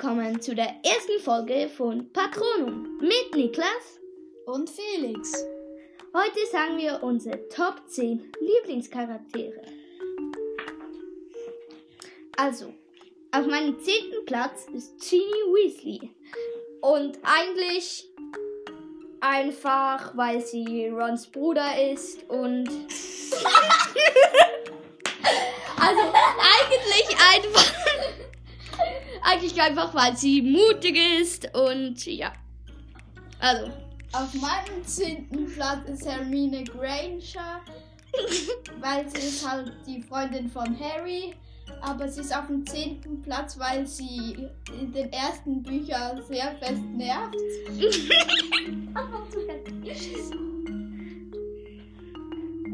willkommen zu der ersten Folge von Patronum mit Niklas und Felix. Heute sagen wir unsere Top 10 Lieblingscharaktere. Also, auf meinem zehnten Platz ist Ginny Weasley. Und eigentlich einfach, weil sie Rons Bruder ist und. also, eigentlich einfach. Eigentlich einfach, weil sie mutig ist und ja. Also. Auf meinem zehnten Platz ist Hermine Granger, weil sie ist halt die Freundin von Harry aber sie ist auf dem zehnten Platz, weil sie in den ersten Büchern sehr fest nervt.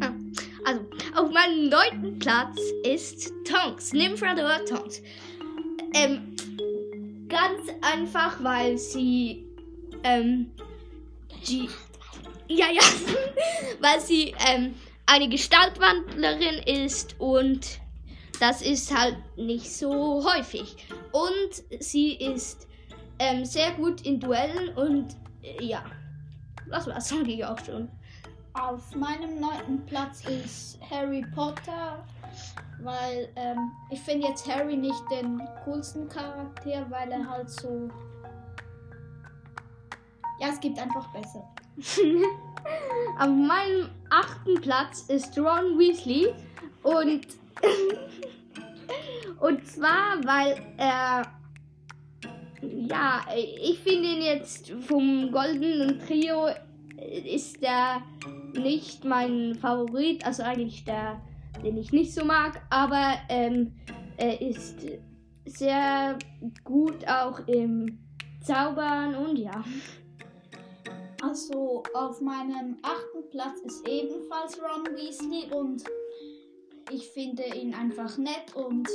Ah, also, auf meinem neunten Platz ist Tonks, Nymphadora Tonks. Ähm, ganz einfach, weil sie, ähm, die, ja, ja, weil sie, ähm, eine Gestaltwandlerin ist und das ist halt nicht so häufig. Und sie ist ähm, sehr gut in Duellen und äh, ja, das war's eigentlich auch schon. Auf meinem neunten Platz ist Harry Potter, weil ähm, ich finde jetzt Harry nicht den coolsten Charakter, weil er halt so. Ja, es gibt einfach besser. Auf meinem achten Platz ist Ron Weasley und und zwar, weil er. Ja, ich finde ihn jetzt vom goldenen Trio ist er nicht mein Favorit, also eigentlich der, den ich nicht so mag, aber ähm, er ist sehr gut auch im Zaubern und ja. Also auf meinem achten Platz ist ebenfalls Ron Weasley und ich finde ihn einfach nett und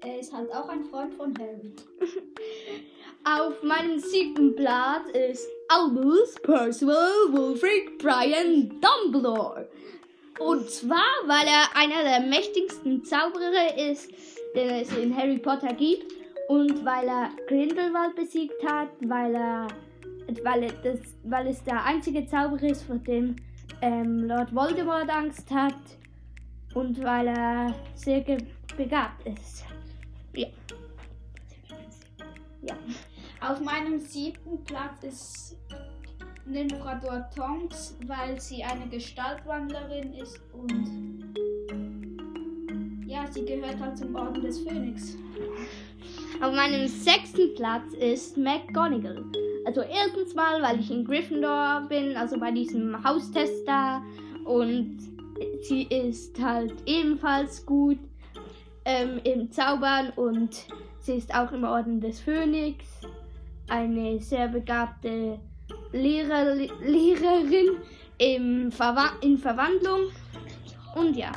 er ist halt auch ein Freund von Harry. Auf meinem siebten Platz ist Albus Percival Wulfric Brian Dumbledore. Und zwar, weil er einer der mächtigsten Zauberer ist, den es in Harry Potter gibt. Und weil er Grindelwald besiegt hat, weil er, weil, er das, weil es der einzige Zauberer ist, vor dem ähm, Lord Voldemort Angst hat und weil er sehr begabt ist. Ja. ja. Auf meinem siebten Platz ist Nymphador Tonks, weil sie eine Gestaltwandlerin ist und ja, sie gehört halt zum Orden des Phönix. Auf meinem sechsten Platz ist McGonagall. Also erstens mal, weil ich in Gryffindor bin, also bei diesem Haustest da. Und sie ist halt ebenfalls gut ähm, im Zaubern und sie ist auch im Orden des Phönix. Eine sehr begabte Lehrer, Lehrerin im Verwa in Verwandlung. Und ja.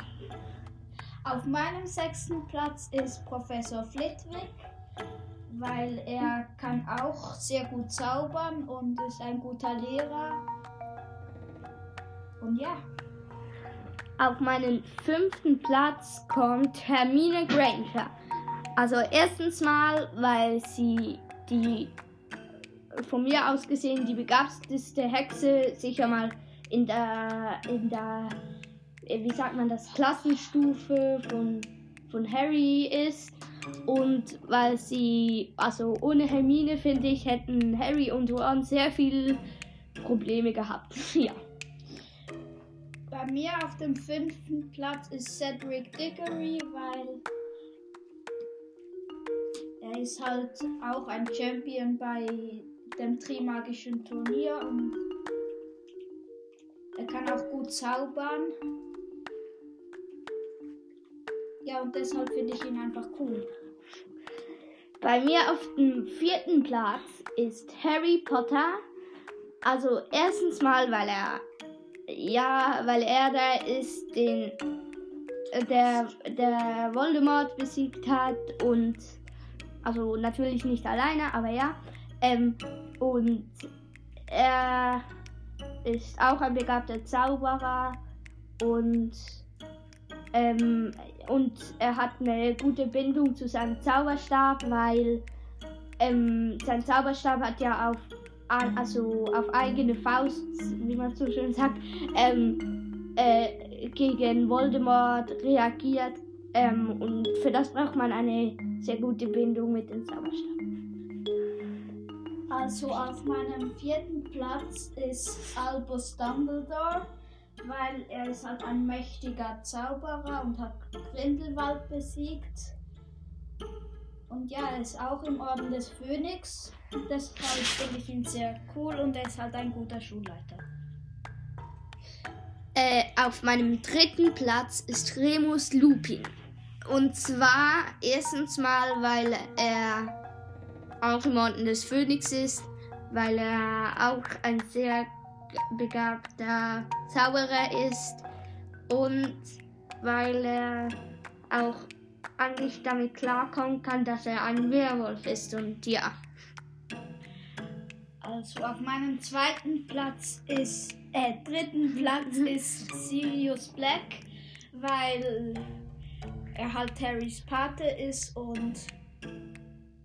Auf meinem sechsten Platz ist Professor Flitwick weil er kann auch sehr gut zaubern und ist ein guter Lehrer. Und ja. Auf meinen fünften Platz kommt Hermine Granger. Also erstens mal, weil sie die von mir aus gesehen die begabteste Hexe sicher mal in der in der wie sagt man das Klassenstufe von von Harry ist und weil sie, also ohne Hermine finde ich, hätten Harry und Ron sehr viele Probleme gehabt. ja. Bei mir auf dem fünften Platz ist Cedric Diggory, weil er ist halt auch ein Champion bei dem Trimagischen Turnier und er kann auch gut zaubern. Ja, und deshalb finde ich ihn einfach cool. Bei mir auf dem vierten Platz ist Harry Potter. Also erstens mal, weil er ja, weil er da ist, den der der Voldemort besiegt hat und also natürlich nicht alleine, aber ja. Ähm, und er ist auch ein begabter Zauberer und Ähm, und er hat eine gute Bindung zu seinem Zauberstab, weil ähm, sein Zauberstab hat ja auf, also auf eigene Faust, wie man so schön sagt, ähm, äh, gegen Voldemort reagiert. Ähm, und für das braucht man eine sehr gute Bindung mit dem Zauberstab. Also auf meinem vierten Platz ist Albus Dumbledore, weil er ist halt ein mächtiger Zauberer und hat Grindelwald besiegt. Und ja, er ist auch im Orden des Phönix. Deshalb finde ich ihn sehr cool und er ist halt ein guter Schulleiter. Äh, auf meinem dritten Platz ist Remus Lupin. Und zwar erstens mal, weil er auch im Orden des Phönix ist, weil er auch ein sehr begabter Zauberer ist und weil er auch eigentlich damit klarkommen kann, dass er ein Werwolf ist und ja. Also auf meinem zweiten Platz ist, äh, dritten Platz ist Sirius Black, weil er halt Harrys Pate ist und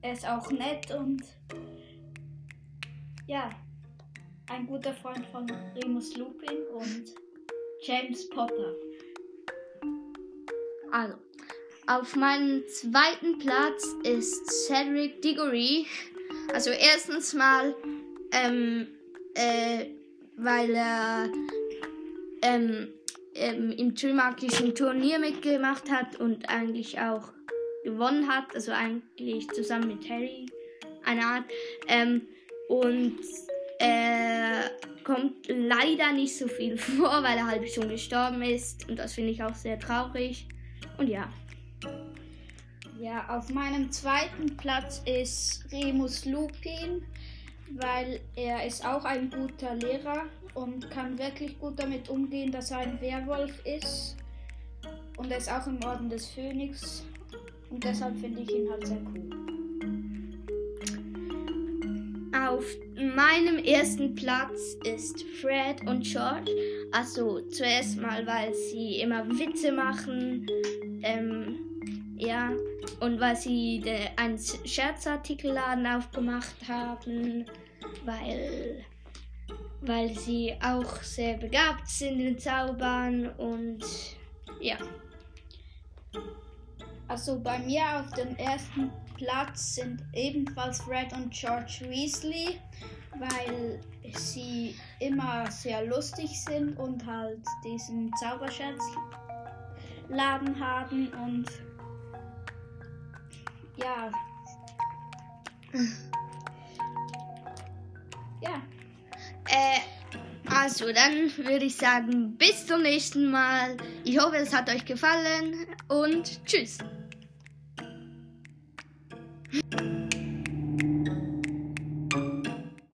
er ist auch nett und ja, ein guter Freund von Remus Lupin und James Potter. Also, auf meinem zweiten Platz ist Cedric Diggory. Also erstens mal, ähm, äh, weil er ähm, ähm, im Trimagischen Turnier mitgemacht hat und eigentlich auch gewonnen hat, also eigentlich zusammen mit Harry, eine Art. Ähm, und er kommt leider nicht so viel vor, weil er halt schon gestorben ist. Und das finde ich auch sehr traurig. Und ja. Ja, auf meinem zweiten Platz ist Remus Lupin, weil er ist auch ein guter Lehrer und kann wirklich gut damit umgehen, dass er ein Werwolf ist. Und er ist auch im Orden des Phönix. Und deshalb finde ich ihn halt sehr cool. Auf meinem ersten Platz ist Fred und George. Also zuerst mal, weil sie immer Witze machen. Ähm, ja. Und weil sie einen Scherzartikelladen aufgemacht haben. Weil, weil sie auch sehr begabt sind in Zaubern. Und ja. Also bei mir auf dem ersten Platz sind ebenfalls Fred und George Weasley, weil sie immer sehr lustig sind und halt diesen Zauberscherzladen haben und ja. Ja. Äh, also, dann würde ich sagen, bis zum nächsten Mal. Ich hoffe, es hat euch gefallen und tschüss.